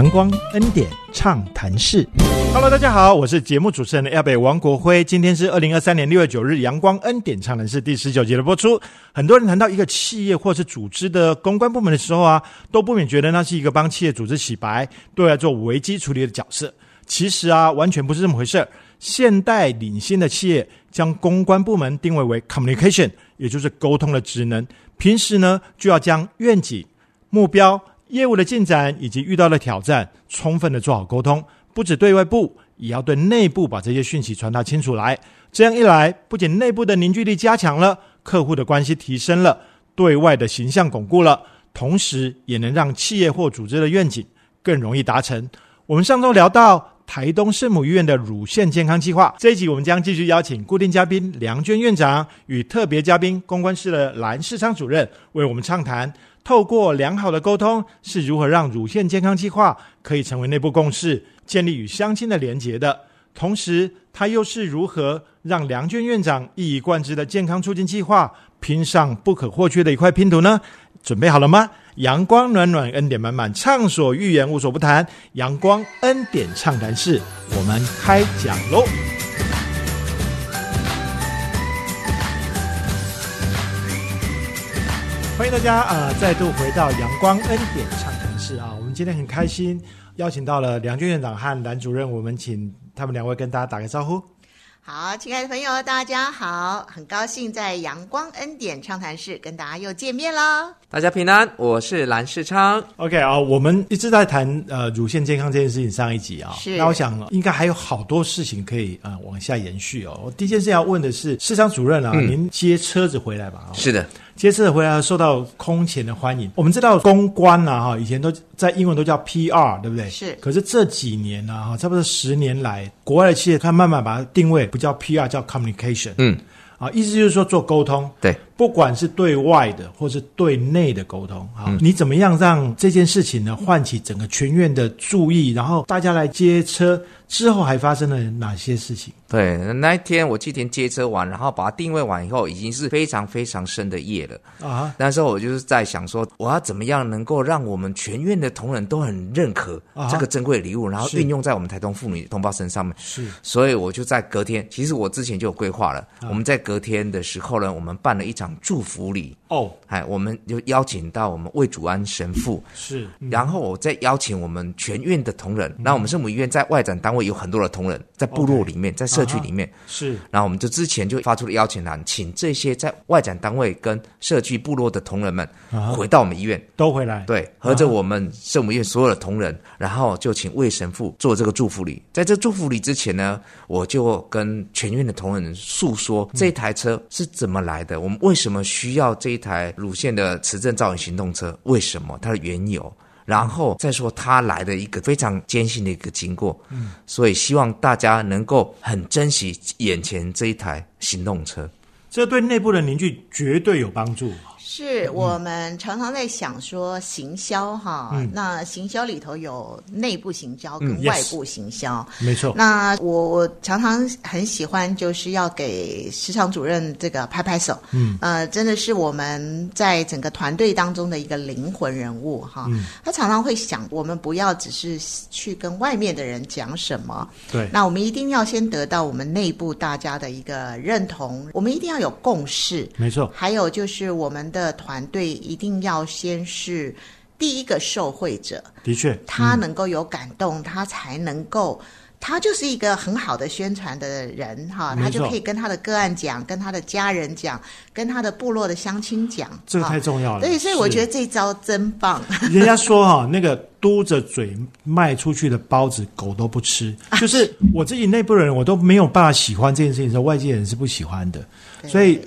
阳光恩典畅谈室，Hello，大家好，我是节目主持人的亚北王国辉。今天是二零二三年六月九日，阳光恩典畅谈室第十九集的播出。很多人谈到一个企业或是组织的公关部门的时候啊，都不免觉得那是一个帮企业组织洗白、对外做危机处理的角色。其实啊，完全不是这么回事。现代领先的企业将公关部门定位为 communication，也就是沟通的职能。平时呢，就要将愿景、目标。业务的进展以及遇到的挑战，充分的做好沟通，不止对外部，也要对内部把这些讯息传达清楚来。这样一来，不仅内部的凝聚力加强了，客户的关系提升了，对外的形象巩固了，同时也能让企业或组织的愿景更容易达成。我们上周聊到台东圣母医院的乳腺健康计划，这一集我们将继续邀请固定嘉宾梁娟院长与特别嘉宾公关室的蓝世昌主任为我们畅谈。透过良好的沟通，是如何让乳腺健康计划可以成为内部共识，建立与乡亲的连结的？同时，他又是如何让梁娟院长一以贯之的健康促进计划拼上不可或缺的一块拼图呢？准备好了吗？阳光暖暖，恩典满满，畅所欲言，无所不谈。阳光恩典畅谈室，我们开讲喽！欢迎大家啊，再度回到阳光恩典畅谈室啊！我们今天很开心，邀请到了梁军院长和蓝主任，我们请他们两位跟大家打个招呼。好，亲爱的朋友，大家好，很高兴在阳光恩典畅谈室跟大家又见面了。大家平安，我是蓝世昌。OK 啊，我们一直在谈呃乳腺健康这件事情，上一集啊，是那我想应该还有好多事情可以啊往下延续哦。我第一件事要问的是，世昌主任啊，您接车子回来吧？是的。接次回来受到空前的欢迎。我们知道公关啊，哈，以前都在英文都叫 PR，对不对？是。可是这几年呢，哈，差不多十年来，国外的企业它慢慢把它定位不叫 PR，叫 communication。嗯。啊，意思就是说做沟通。对。不管是对外的或是对内的沟通，啊，你怎么样让这件事情呢唤起整个全院的注意，然后大家来接车？之后还发生了哪些事情？对，那一天我去天接车完，然后把它定位完以后，已经是非常非常深的夜了啊。那时候我就是在想说，我要怎么样能够让我们全院的同仁都很认可这个珍贵礼物，然后运用在我们台东妇女同胞身上面。是，所以我就在隔天，其实我之前就有规划了。我们在隔天的时候呢，我们办了一场祝福礼哦，哎，我们就邀请到我们魏祖安神父。是，然后我再邀请我们全院的同仁。那我们圣母医院在外展单位。有很多的同仁在部落里面，在社区里面。是，然后我们就之前就发出了邀请函，请这些在外展单位跟社区部落的同仁们回到我们医院，都回来，对，合着我们圣母院所有的同仁，然后就请魏神父做这个祝福礼。在这祝福礼之前呢，我就跟全院的同仁诉说这台车是怎么来的，我们为什么需要这一台乳腺的磁振造影行动车，为什么它的缘由。然后再说他来的一个非常艰辛的一个经过，嗯，所以希望大家能够很珍惜眼前这一台行动车，这对内部的凝聚绝对有帮助。是我们常常在想说行销哈，那行销里头有内部行销跟外部行销，没错。那我我常常很喜欢就是要给市场主任这个拍拍手，嗯，呃，真的是我们在整个团队当中的一个灵魂人物哈。他常常会想，我们不要只是去跟外面的人讲什么，对，那我们一定要先得到我们内部大家的一个认同，我们一定要有共识，没错。还有就是我们的。的团队一定要先是第一个受惠者，的确，他能够有感动，他才能够，他就是一个很好的宣传的人哈，他就可以跟他的个案讲，跟他的家人讲，跟他的部落的乡亲讲，这个太重要了。对，所以我觉得这招真棒。人家说哈，那个嘟着嘴卖出去的包子，狗都不吃。就是我自己内部的人，我都没有办法喜欢这件事情，说外界人是不喜欢的，所以。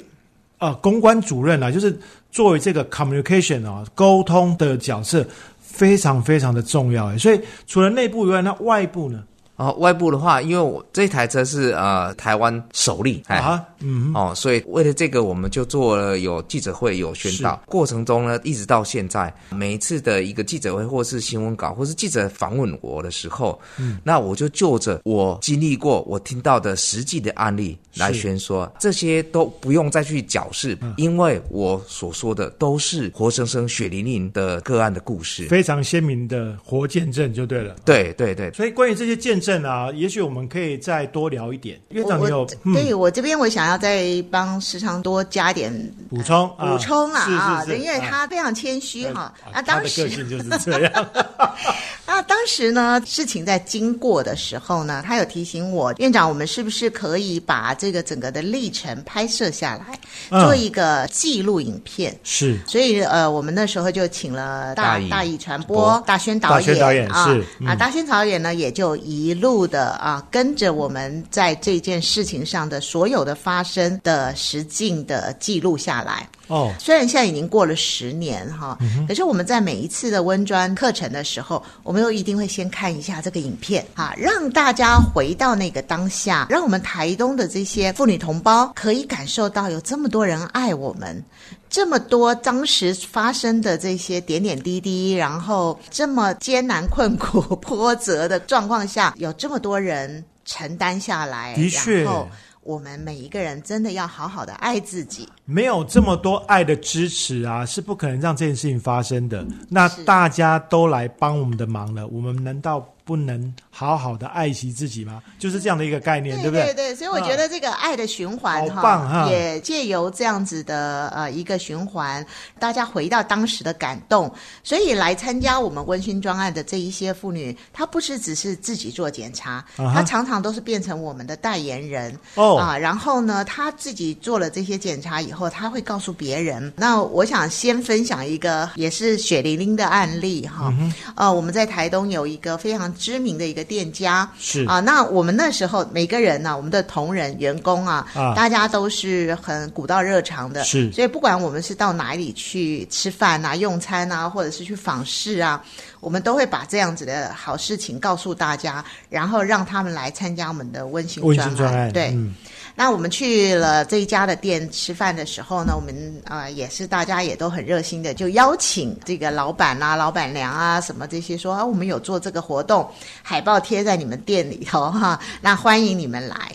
呃，公关主任啊，就是作为这个 communication 啊，沟通的角色非常非常的重要。所以除了内部以外，那外部呢？哦，外部的话，因为我这台车是呃台湾首例，哎，啊，嗯，哦，所以为了这个，我们就做了有记者会，有宣导。过程中呢，一直到现在，每一次的一个记者会，或是新闻稿，或是记者访问我的时候，嗯，那我就就着我经历过、我听到的实际的案例来宣说，这些都不用再去矫饰，因为我所说的都是活生生、血淋淋的个案的故事，非常鲜明的活见证就对了。对对对，所以关于这些见证啊，也许我们可以再多聊一点。院长，我你有我对我这边我想要再帮时常多加点补充啊补充啊啊，是是是，因为啊他非常谦虚哈。啊他的那当时个性就是这样。啊当时呢，事情在经过的时候呢，他有提醒我，院长，我们是不是可以把这个整个的历程拍摄下来，嗯做一个记录影片？是所以呃，我们那时候就请了大大义大义传播大宣导演大宣导演啊嗯啊，大宣导演呢也就一路的啊跟着我们在这件事情上的所有的发生的实境的记录下来。哦，虽然现在已经过了十年哈，可是我们在每一次的温专课程的时候，我们又一定会先看一下这个影片啊，让大家回到那个当下，让我们台东的这些妇女同胞可以感受到有这么多人爱我们。这么多当时发生的这些点点滴滴，然后这么艰难困苦、波折的状况下，有这么多人承担下来，的确然后我们每一个人真的要好好的爱自己。没有这么多爱的支持啊，是不可能让这件事情发生的。那大家都来帮我们的忙了，我们难道不能好好的爱惜自己吗？就是这样的一个概念，对不对？对对，所以我觉得这个爱的循环好棒哈也借由这样子的呃一个循环，大家回到当时的感动，所以来参加我们温馨专案的这一些妇女，她不是只是自己做检查，啊她常常都是变成我们的代言人哦啊。然后呢，她自己做了这些检查以后，她会告诉别人。那我想先分享一个也是血淋淋的案例哈，嗯呃，我们在台东有一个非常知名的一个店家，是。啊，那我们那时候每个人呢、我们的同仁、员工啊，啊。大家都是很古道热肠的，是。所以不管我们是到哪里去吃饭啊、用餐啊，或者是去访视啊，我们都会把这样子的好事情告诉大家，然后让他们来参加我们的温馨温专馨专案，对，嗯，那我们去了这一家的店吃饭的时候呢，我们呃也是大家也都很热心的，就邀请这个老板啊、老板娘啊什么这些说啊，我们有做这个活动，海报贴在你们店里头哈，那欢迎你们来。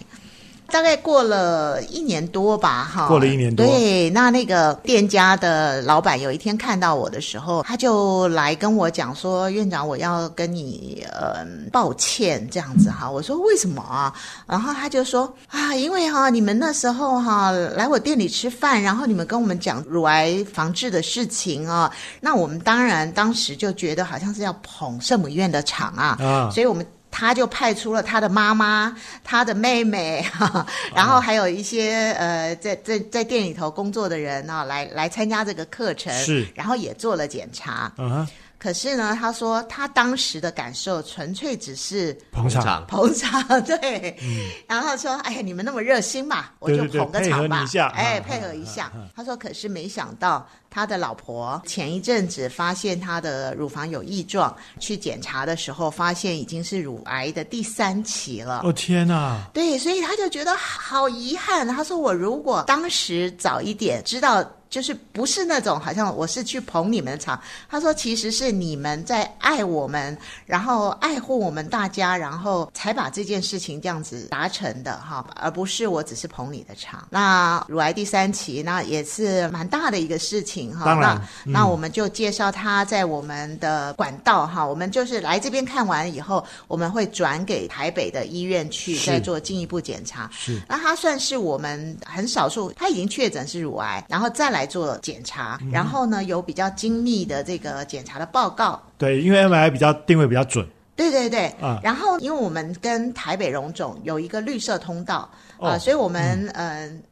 大概过了一年多吧，哈，过了一年多对，那那个店家的老板有一天看到我的时候，他就来跟我讲说：“院长，我要跟你呃抱歉这样子哈。”我说：“为什么啊？”然后他就说：“啊，因为哈你们那时候哈来我店里吃饭，然后你们跟我们讲乳癌防治的事情啊，那我们当然当时就觉得好像是要捧圣母院的场啊，啊所以我们。”他就派出了他的妈妈、他的妹妹，然后还有一些呃，在在在店里头工作的人啊，来来参加这个课程，是。然后也做了检查。嗯哼，可是呢，他说他当时的感受纯粹只是捧场，捧场，对，然后说，哎呀，你们那么热心嘛，我就捧个场吧，配合你一下。哎，啊配合一下。他说，可是没想到他的老婆前一阵子发现他的乳房有异状，去检查的时候发现已经是乳癌的第三期了。哦天哪，对，所以他就觉得好遗憾。他说：“我如果当时早一点知道，就是不是那种好像我是去捧你们的场。”他说：“其实是你们在爱我们，然后爱护我们大家，然后才把这件事情这样子达成的哈，而不是我只是捧你的场。那乳癌第三期，那也是蛮大的一个事情哈。当然那那我们就介绍他在我们的管道哈，我们就是来这边看完以后，我们会转给台北的医院去再做进一步检查。是那他算是我们很少数，他已经确诊是乳癌，然后再来做检查，然后呢有比较精密的这个检查的报告。对，因为 MRI 比较定位比较准，对对对，啊然后因为我们跟台北荣总有一个绿色通道啊、哦所以我们嗯。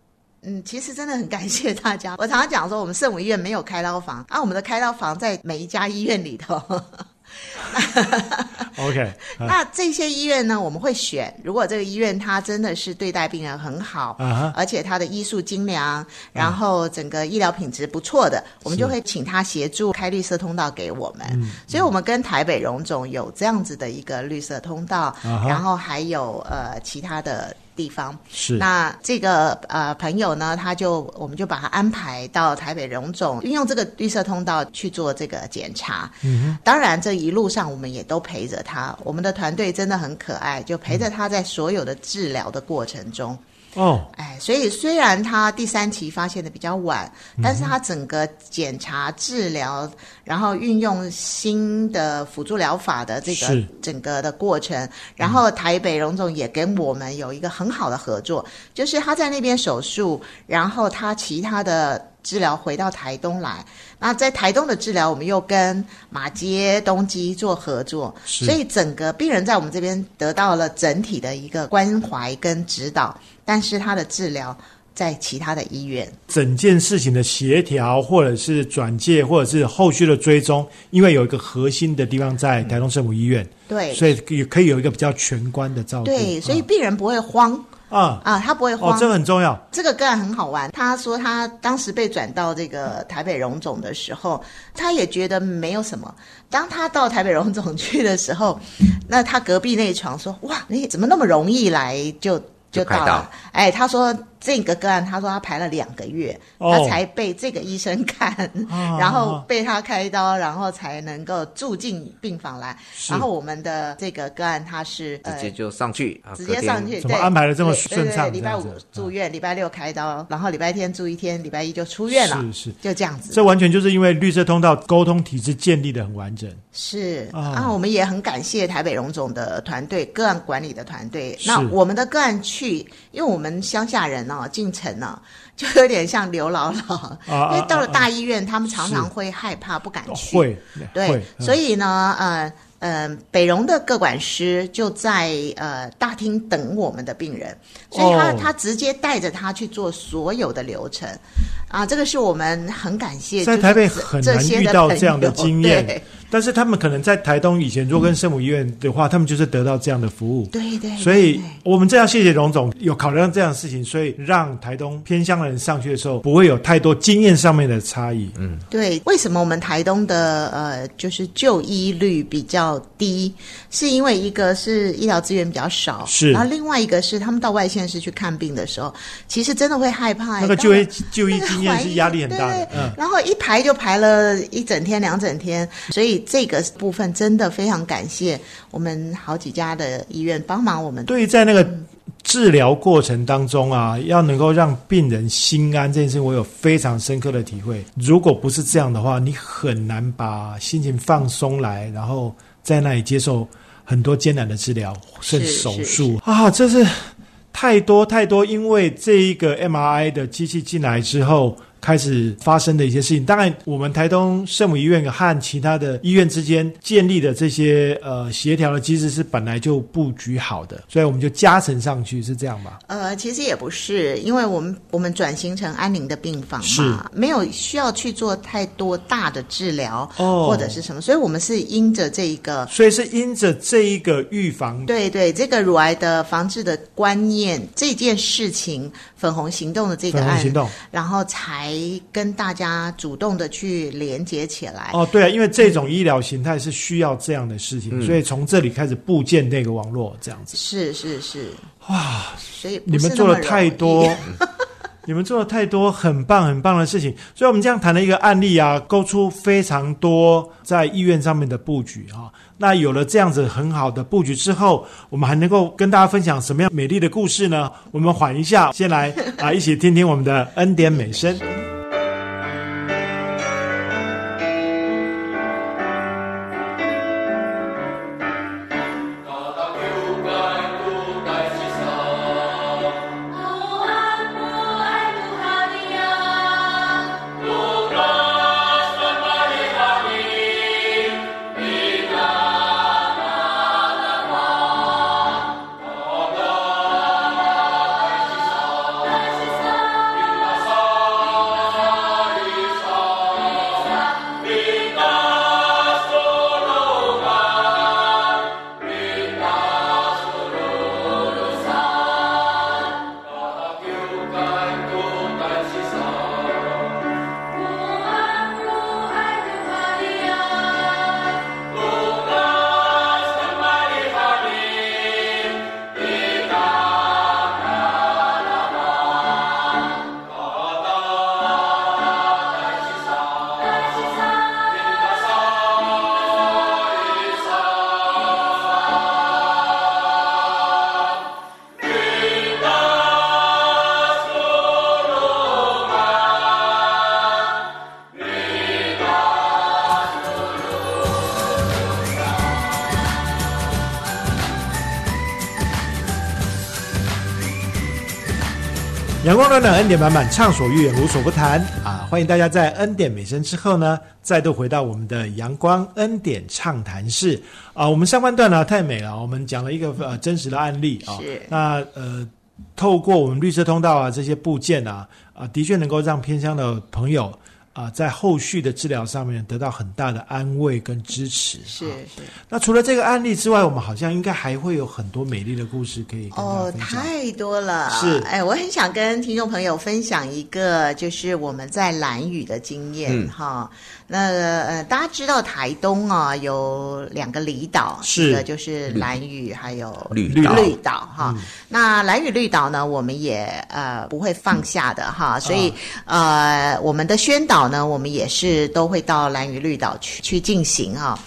嗯，其实真的很感谢大家。我常常讲说，我们圣母医院没有开刀房，啊，我们的开刀房在每一家医院里头。OK，那这些医院呢，我们会选，如果这个医院它真的是对待病人很好，而且它的医术精良，然后整个医疗品质不错的，我们就会请他协助开绿色通道给我们。嗯所以，我们跟台北荣总有这样子的一个绿色通道，然后还有呃其他的地方。是那这个呃朋友呢，他就我们就把他安排到台北荣总，运用这个绿色通道去做这个检查。嗯，当然这一路上我们也都陪着他，我们的团队真的很可爱，就陪着他在所有的治疗的过程中。哦，哎，所以虽然他第三期发现的比较晚，但是他整个检查、治疗，然后运用新的辅助疗法的这个整个的过程，然后台北荣总也跟我们有一个很好的合作，就是他在那边手术，然后他其他的治疗回到台东来。那在台东的治疗，我们又跟马街、东基做合作，是所以整个病人在我们这边得到了整体的一个关怀跟指导，但是他的治疗在其他的医院。整件事情的协调，或者是转介，或者是后续的追踪，因为有一个核心的地方在台东圣母医院，对所以可以可以有一个比较全观的照顾。对，所以病人不会慌啊，啊，他不会慌。哦，这个很重要。这个个案很好玩，他说他当时被转到这个台北荣总的时候，他也觉得没有什么。当他到台北荣总去的时候，那他隔壁那一床说：“哇，你怎么那么容易来就就到了？”哎，他说这个个案，他说他排了两个月，哦。他才被这个医生看，啊 然后被他开刀，然后才能够住进病房来。然后我们的这个个案，他是呃直接就上去，啊直接上去，怎么对。安排的这么对对顺畅对礼拜五住院，礼拜六开刀，然后礼拜天住一天，礼拜一就出院了，是是，就这样子。这完全就是因为绿色通道沟通体制建立的很完整。是。啊。啊，我们也很感谢台北荣总的团队、个案管理的团队。那我们的个案去，因为我们乡下人哦，进城了、就有点像刘姥姥，啊 因为到了啊大医院，他们常常会害怕，不敢去。会，对，，所以以呢，呃。呃，北荣的各管师就在呃大厅等我们的病人，所以他、哦他直接带着他去做所有的流程，啊，这个是我们很感谢。在台北很难遇到这样的友经验对 但是他们可能在台东以前，如果跟圣母医院的话，他们就是得到这样的服务。对对，所以我们这样谢谢荣总有考量这样的事情，所以让台东偏乡的人上去的时候，不会有太多经验上面的差异。嗯，对，为什么我们台东的呃，就是就医率比较低？是因为一个是医疗资源比较少，是然后另外一个是他们到外县市去看病的时候，其实真的会害怕。那个就医就医经验是压力很大对对。的嗯，然后一排就排了一整天、两整天，所以这个部分真的非常感谢我们好几家的医院帮忙我们。对于在那个治疗过程当中啊，要能够让病人心安这件事，我有非常深刻的体会。如果不是这样的话，你很难把心情放松来，然后在那里接受很多艰难的治疗，甚至手术啊，这是太多太多。因为这一个 MRI 的机器进来之后。开始发生的一些事情，当然，我们台东圣母医院和其他的医院之间建立的这些呃协调的机制是本来就布局好的，所以我们就加成上去，是这样吧？呃，其实也不是，因为我们我们转型成安宁的病房是嘛，没有需要去做太多大的治疗、哦或者是什么，所以我们是因着这一个。所以是因着这一个预防，对对，这个乳癌的防治的观念，这件事情，粉红行动的这个案，粉红行动。然后才跟大家主动的去连接起来。哦，对啊，因为这种医疗形态是需要这样的事情，所以从这里开始布建那个网络，这样子。是是是，哇，所以你们做了太多，你们做了太多很棒很棒的事情，所以我们这样谈了一个案例啊，勾出非常多在医院上面的布局啊。那有了这样子很好的布局之后，我们还能够跟大家分享什么样美丽的故事呢？我们缓一下，先来啊，一起听听我们的恩典美声。阳光暖暖，恩典满满，畅所欲言，无所不谈啊！欢迎大家在恩典美声之后呢，再度回到我们的阳光恩典畅谈室啊！我们上半段呢太美了，我们讲了一个呃真实的案例啊。是那呃，透过我们绿色通道啊这些部件啊啊，的确能够让偏乡的朋友啊在后续的治疗上面得到很大的安慰跟支持。是啊是。那除了这个案例之外，我们好像应该还会有很多美丽的故事可以跟哦，太多了。是哎，我很想跟听众朋友分享一个，就是我们在蓝屿的经验嗯哈。那呃，大家知道台东啊有两个离岛，是。的就是蓝屿，还有绿岛。绿岛哈。那蓝屿绿岛呢，我们也呃不会放下的哈，所以、呃，我们的宣导呢，我们也是都会到蓝屿绿岛去去进行哈。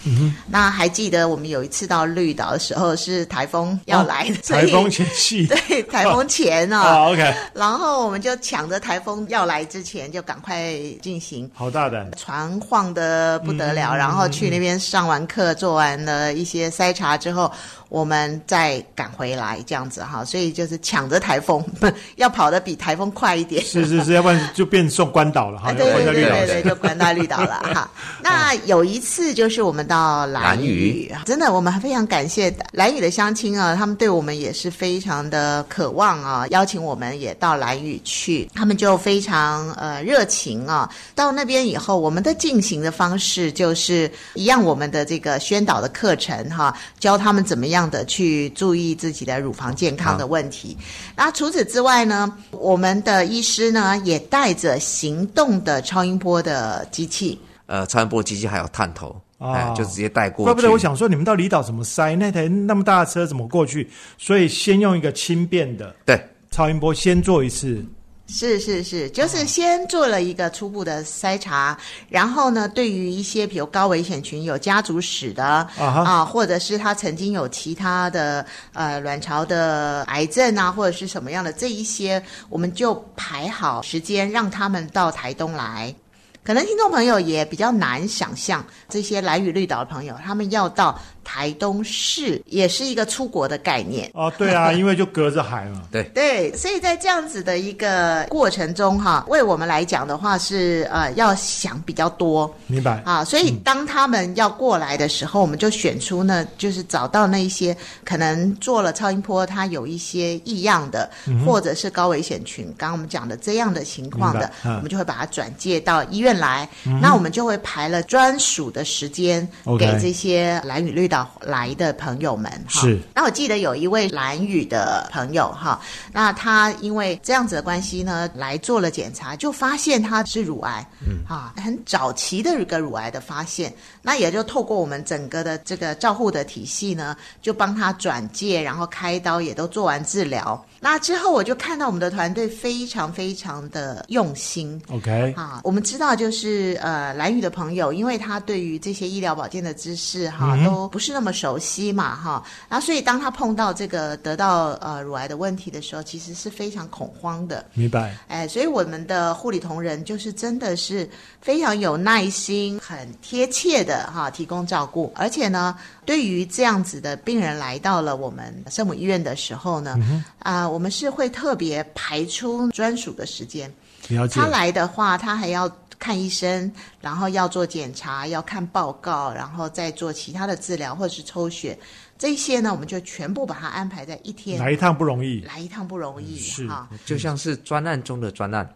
那还记得我们有一次到绿岛的时候是台风要来，台风前夕。对台风前啊，啊，OK，然后我们就抢着台风要来之前就赶快进行。好大胆。船晃得不得了，嗯然后去那边上完课，做完了一些筛查之后，我们再赶回来，这样子哈，所以就是抢着台风，要跑得比台风快一点。是是是，要不然就变送 关岛了哈，啊，对对对就关到绿岛了哈。那有一次就是我们到兰兰屿屿，真的我们非常感谢蓝屿的乡亲啊，他们对我们也是非常的渴望啊，邀请我们也到蓝屿去，他们就非常呃热情啊。到那边以后，我们的进行的方式就是一样，我们的这个宣导的课程哈，教他们怎么样的去注意自己的乳房健康的问题。那除此之外呢，我们的医师呢也带着行动的超音波的机器。呃，超音波机器还有探头，哦哎，就直接带过去。怪不得我想说，你们到离岛怎么塞那台那么大的车怎么过去？所以先用一个轻便的对，超音波先做一次，是是是，就是先做了一个初步的筛查，然后呢，对于一些比如高危险群有家族史的啊哈或者是他曾经有其他的呃卵巢的癌症啊，或者是什么样的这一些，我们就排好时间让他们到台东来。可能听众朋友也比较难想象，这些来屿绿岛的朋友，他们要到台东市，也是一个出国的概念。哦，对啊，因为就隔着海嘛。对对，所以在这样子的一个过程中，哈，为我们来讲的话是呃要想比较多明白？啊，所以当他们要过来的时候，我们就选出呢，就是找到那一些可能做了超音波，它有一些异样的，或者是高危险群，刚刚我们讲的这样的情况的我们就会把它转介到医院来。那我们就会排了专属的时间给这些蓝雨绿岛来的朋友们哈。是。那我记得有一位蓝雨的朋友哈，那他因为这样子的关系呢，来做了检查，就发现他是乳癌，嗯。啊，很早期的一个乳癌的发现，那也就透过我们整个的这个照护的体系呢，就帮他转介，然后开刀，也都做完治疗。那之后我就看到我们的团队非常非常的用心，OK，啊，我们知道就是呃，蓝宇的朋友，因为他对于这些医疗保健的知识哈、嗯都不是那么熟悉嘛哈，然后所以当他碰到这个得到呃乳癌的问题的时候，其实是非常恐慌的。明白。哎，所以我们的护理同仁就是真的是非常有耐心、很贴切的哈提供照顾，而且呢，对于这样子的病人来到了我们圣母医院的时候呢，啊、我们是会特别排出专属的时间。了解他。来的话，他还要看医生，然后要做检查，要看报告，然后再做其他的治疗或者是抽血，这些呢，我们就全部把它安排在一天。来一趟不容易。来一趟不容易是哈，就像是专案中的专案。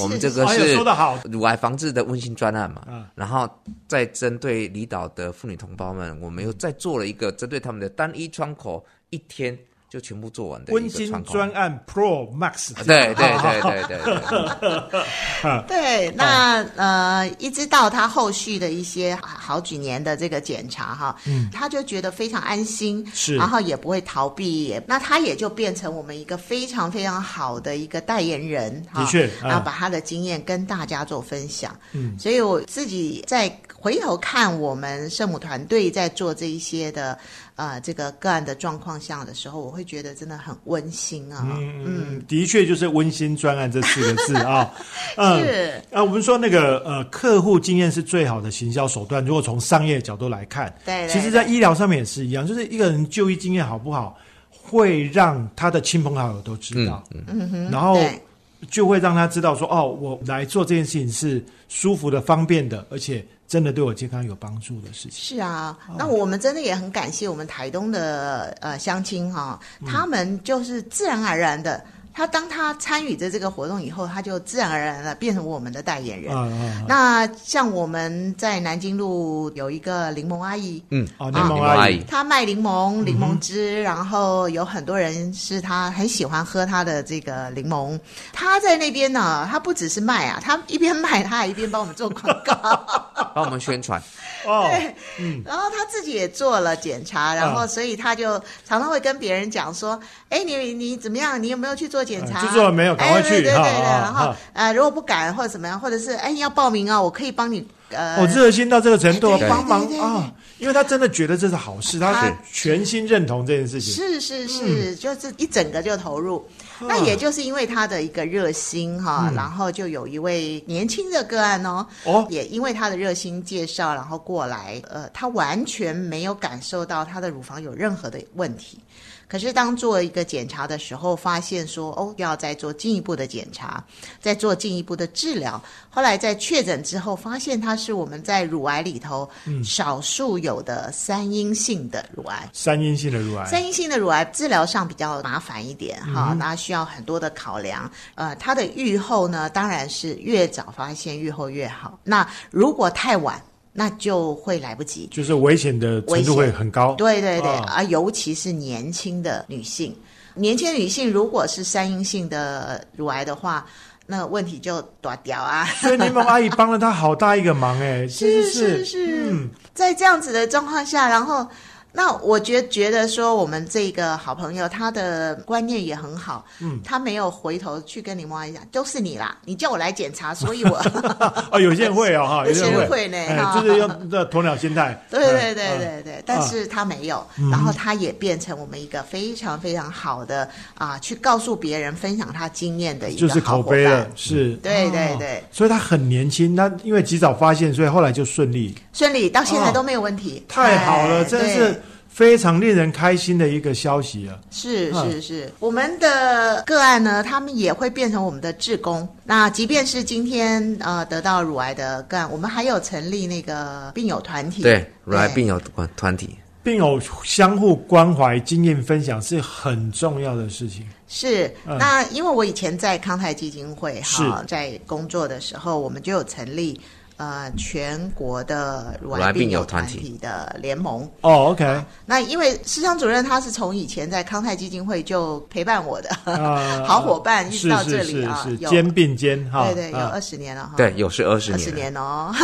我们这个是。说得好。乳癌防治的温馨专案嘛，嗯。然后再针对离岛的妇女同胞们，我们又再做了一个针对他们的单一窗口，一天就全部做完的一温馨个。专案 Pro Max，对对对对对对，对，那呃，一直到他后续的一些好几年的这个检查哈，嗯，他就觉得非常安心，是。然后也不会逃避，也那他也就变成我们一个非常非常好的一个代言人，哈的确嗯然后把他的经验跟大家做分享，嗯，所以我自己在回头看我们圣母团队在做这一些的呃这个个案的状况下的时候，我会觉得真的很温馨啊，嗯嗯，的确就是温馨专案这四个字啊。嗯是啊，我们说那个呃，客户经验是最好的行销手段。如果从商业角度来看，对对其实，在医疗上面也是一样，就是一个人就医经验好不好，会让他的亲朋好友都知道。嗯哼然后就会让他知道说，哦，我来做这件事情是舒服的、方便的，而且真的对我健康有帮助的事情。是啊，那我们真的也很感谢我们台东的呃乡亲哈、他们就是自然而然的。他当他参与着这个活动以后，他就自然而然的变成我们的代言人。啊啊啊！那像我们在南京路有一个柠檬阿姨，嗯，柠檬阿姨，她卖柠檬柠檬汁，然后有很多人是她很喜欢喝她的这个柠檬。她在那边呢，她不只是卖啊，她一边卖，她还一边帮我们做广告。帮我们宣传。哦，然后他自己也做了检查，然后所以他就常常会跟别人讲说：“哎，你你怎么样？你有没有去做检查？嗯去做了没有赶快去哎对对对然后呃，如果不敢或者怎么样，或者是哎你要报名啊，我可以帮你呃。哦，热心到这个程度，对帮忙对对对啊，因为他真的觉得这是好事，他他全心认同这件事情。是是是，就是一整个就投入。啊那也就是因为他的一个热心哈，嗯然后就有一位年轻的个案哦，哦也因为他的热心介绍，然后过来，呃，他完全没有感受到他的乳房有任何的问题。可是当做一个检查的时候，发现说哦，要再做进一步的检查，再做进一步的治疗。后来在确诊之后，发现它是我们在乳癌里头少数有的三阴性的乳癌。三阴性的乳癌，三阴性的乳癌治疗上比较麻烦一点哈，那、需要很多的考量。呃，它的预后呢，当然是越早发现预后越好。那如果太晚，那就会来不及。就是危险的程度会很高。对对对，哦啊，尤其是年轻的女性，年轻女性如果是三阴性的乳癌的话，那问题就大掉啊。所以柠檬阿姨帮了她好大一个忙哎，是是是，嗯，在这样子的状况下，然后。那我觉觉得说，我们这个好朋友他的观念也很好，嗯，他没有回头去跟柠檬阿姨讲，都是你啦，你叫我来检查，所以我，哦，有些人会哦哈，有些人会。呢哎就是用这鸵鸟心态。对对对嗯。对对，但是他没有，然后他也变成我们一个非常非常好的啊，去告诉别人分享他经验的一就是口碑了伴，，是，对对哦对。所以他很年轻，那因为及早发现，所以后来就顺利，顺利到现在哦。都没有问题，太好了，真是非常令人开心的一个消息啊！是嗯是是，我们的个案呢，他们也会变成我们的志工。那即便是今天呃得到乳癌的个案，我们还有成立那个病友团体。对，乳癌病友团团体。病友相互关怀、经验分享是很重要的事情。是，嗯那因为我以前在康泰基金会哈是，在工作的时候，我们就有成立呃全国的乳乳癌病友友团体团体的联盟。哦，OK，那因为市场主任他是从以前在康泰基金会就陪伴我的、啊 好伙伴，一直到这里啊，有是是肩并肩哈，对对，有啊二十年了哈。对，有是二十年二十。年哦。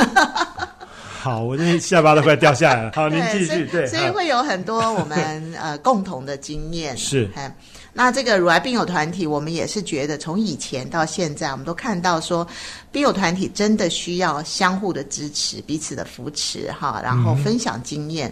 好，我这下巴都快掉下来了。好，您继续，对，所以会有很多我们呃共同的经验。是哎，那这个乳癌病友团体，我们也是觉得从以前到现在，我们都看到说，病友团体真的需要相互的支持、彼此的扶持哈，然后分享经验。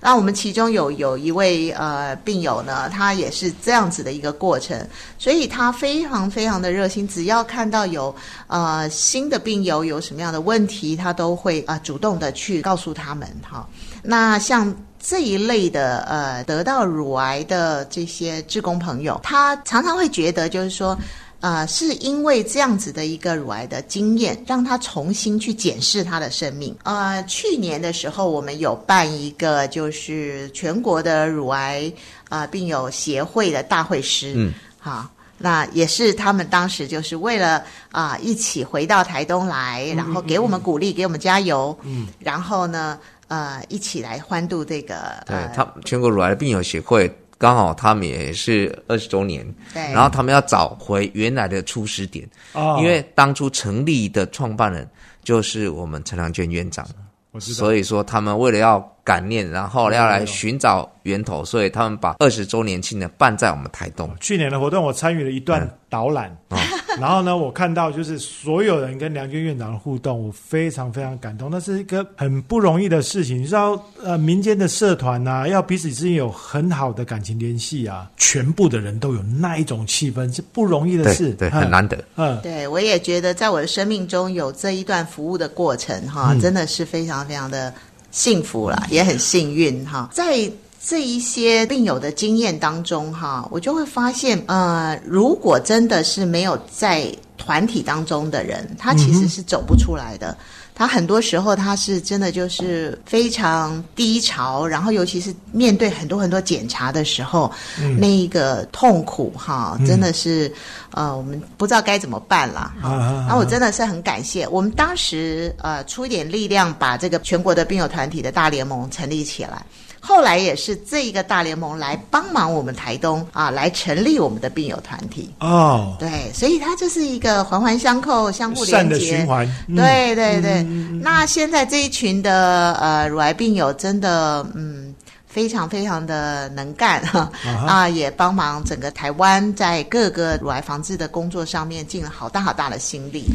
那我们其中有有一位呃病友呢，他也是这样子的一个过程，所以他非常非常的热心，只要看到有呃新的病友有什么样的问题，他都会啊、主动的去告诉他们哈。那像这一类的呃得到乳癌的这些志工朋友，他常常会觉得就是说。呃，是因为这样子的一个乳癌的经验，让他重新去检视他的生命。呃，去年的时候，我们有办一个就是全国的乳癌啊、呃病友协会的大会师，嗯，好。那也是他们当时就是为了啊、一起回到台东来，然后给我们鼓励，给我们加油，嗯，然后呢，呃，一起来欢度这个对呃，他全国乳癌病友协会刚好他们也是二十周年，对。然后他们要找回原来的初始点，哦。因为当初成立的创办人就是我们陈良娟院长，我知道，所以说他们为了要感念，然后要来寻找源头，所以他们把二十周年庆呢办在我们台东。去年的活动我参与了一段导览，哦 然后呢，我看到就是所有人跟梁娟院长的互动，我非常非常感动。那是一个很不容易的事情，你知道，呃，民间的社团呐、要彼此之间有很好的感情联系啊，全部的人都有那一种气氛，是不容易的对事，对，嗯很。难得。嗯，对，我也觉得在我的生命中有这一段服务的过程，哈，嗯真的是非常非常的幸福啦，也很幸运哈。在这一些病友的经验当中，哈，我就会发现，呃，如果真的是没有在团体当中的人，他其实是走不出来的。他很多时候他是真的就是非常低潮，然后尤其是面对很多很多检查的时候，那一个痛苦哈，真的是呃，我们不知道该怎么办了。啊，那我真的是很感谢我们当时呃出一点力量，把这个全国的病友团体的大联盟成立起来。后来也是这一个大联盟来帮忙我们台东啊，来成立我们的病友团体哦。对，所以它就是一个环环相扣、相互连接。循环。对对对。那现在这一群的呃乳癌病友真的嗯非常非常的能干哈啊，也帮忙整个台湾在各个乳癌防治的工作上面尽了好大好大的心力。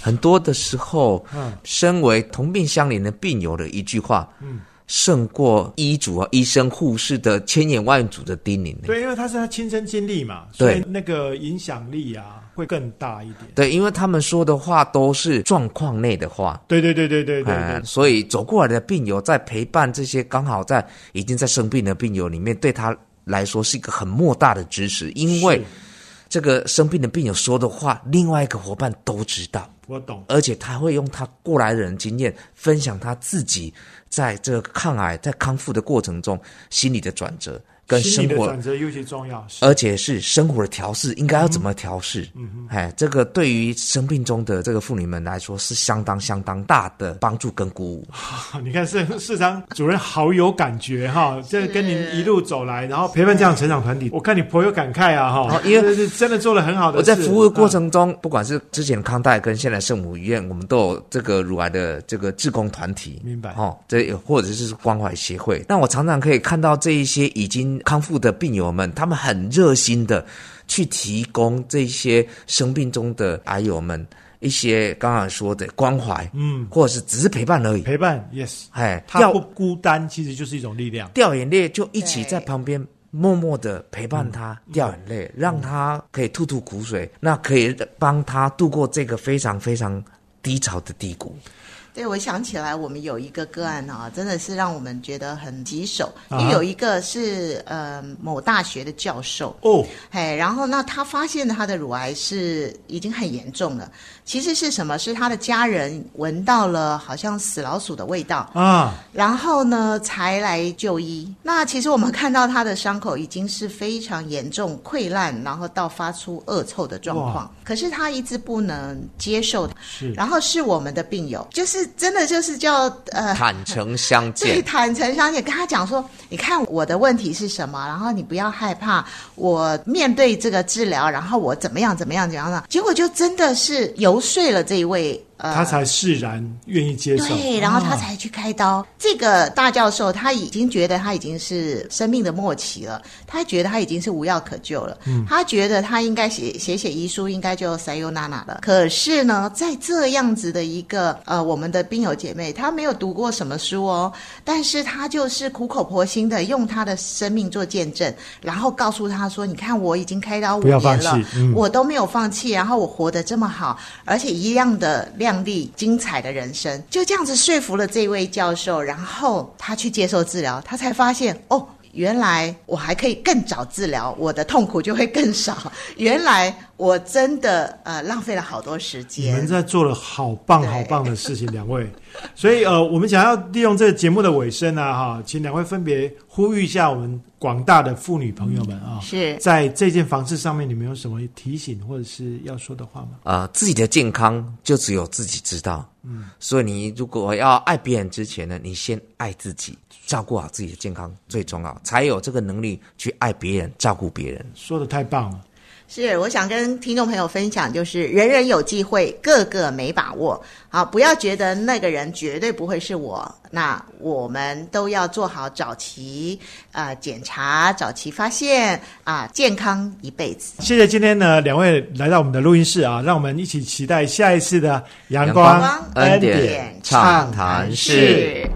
很多的时候，嗯，身为同病相怜的病友的一句话，嗯。胜过医嘱啊，医生护士的千言万嘱的叮咛。对，因为他是他亲身经历嘛，所以那个影响力啊会更大一点。对，因为他们说的话都是状况内的话。对对对对对对。所以走过来的病友在陪伴这些刚好在已经在生病的病友里面，对他来说是一个很莫大的支持，因为这个生病的病友说的话，另外一个伙伴都知道。我懂，而且他会用他过来人经验分享他自己在这个抗癌在康复的过程中心理的转折。跟生活转折尤其重要，而且是生活的调试应该要怎么调试？嗯哎，这个对于生病中的这个妇女们来说是相当相当大的帮助跟鼓舞。你看市市长主任好有感觉哈，这跟您一路走来，然后陪伴这样成长团体，我看你颇有感慨啊哈，因为是真的做了很好的。我在服务过程中，不管是之前康泰跟现在圣母医院，我们都有这个乳癌的这个志工团体，明白哦？这或者是关怀协会，但我常常可以看到这一些已经。康复的病友们，他们很热心的去提供这些生病中的癌友们一些刚刚说的关怀，嗯，或者是只是陪伴而已。陪伴，yes，哎，他不孤单，其实就是一种力量。掉眼泪就一起在旁边默默的陪伴他掉眼泪，让他可以吐吐苦水，那可以帮他度过这个非常非常低潮的低谷。对，我想起来，我们有一个个案啊，真的是让我们觉得很棘手。因为有一个是呃某大学的教授哦，嘿，然后那他发现他的乳癌是已经很严重了。其实是什么？是他的家人闻到了好像死老鼠的味道啊，然后呢才来就医。那其实我们看到他的伤口已经是非常严重溃烂，然后到发出恶臭的状况。可是他一直不能接受，是。然后是我们的病友，就是真的就是叫呃坦诚相见，对，坦诚相见，跟他讲说，你看我的问题是什么，然后你不要害怕，我面对这个治疗，然后我怎么样怎么样怎样的，结果就真的是有。游说了这一位。他才释然，愿意接受。对，然后他才去开刀。这个大教授他已经觉得他已经是生命的末期了，他觉得他已经是无药可救了。嗯，他觉得他应该写写写遗书，应该就塞尤娜娜了。可是呢，在这样子的一个呃，我们的兵友姐妹，她没有读过什么书哦，但是她就是苦口婆心的用她的生命做见证，然后告诉他说：“你看，我已经开刀五年了，我都没有放弃，然后我活得这么好，而且一样的。”亮丽精彩的人生，就这样子说服了这位教授，然后他去接受治疗，他才发现哦，原来我还可以更早治疗，我的痛苦就会更少。原来。我真的呃浪费了好多时间。你们在做了好棒好棒的事情，两位。所以呃，我们想要利用这个节目的尾声呢，哈，请两位分别呼吁一下我们广大的妇女朋友们啊，是在这件房事上面，你们有什么提醒或者是要说的话吗？啊，自己的健康就只有自己知道。嗯，所以你如果要爱别人之前呢，你先爱自己，照顾好自己的健康最重要，才有这个能力去爱别人、照顾别人。说的太棒了。是，我想跟听众朋友分享，就是人人有机会，个个没把握。好，不要觉得那个人绝对不会是我。那我们都要做好早期啊检查，早期发现啊，健康一辈子。谢谢今天呢两位来到我们的录音室啊，让我们一起期待下一次的阳光恩典畅谈室。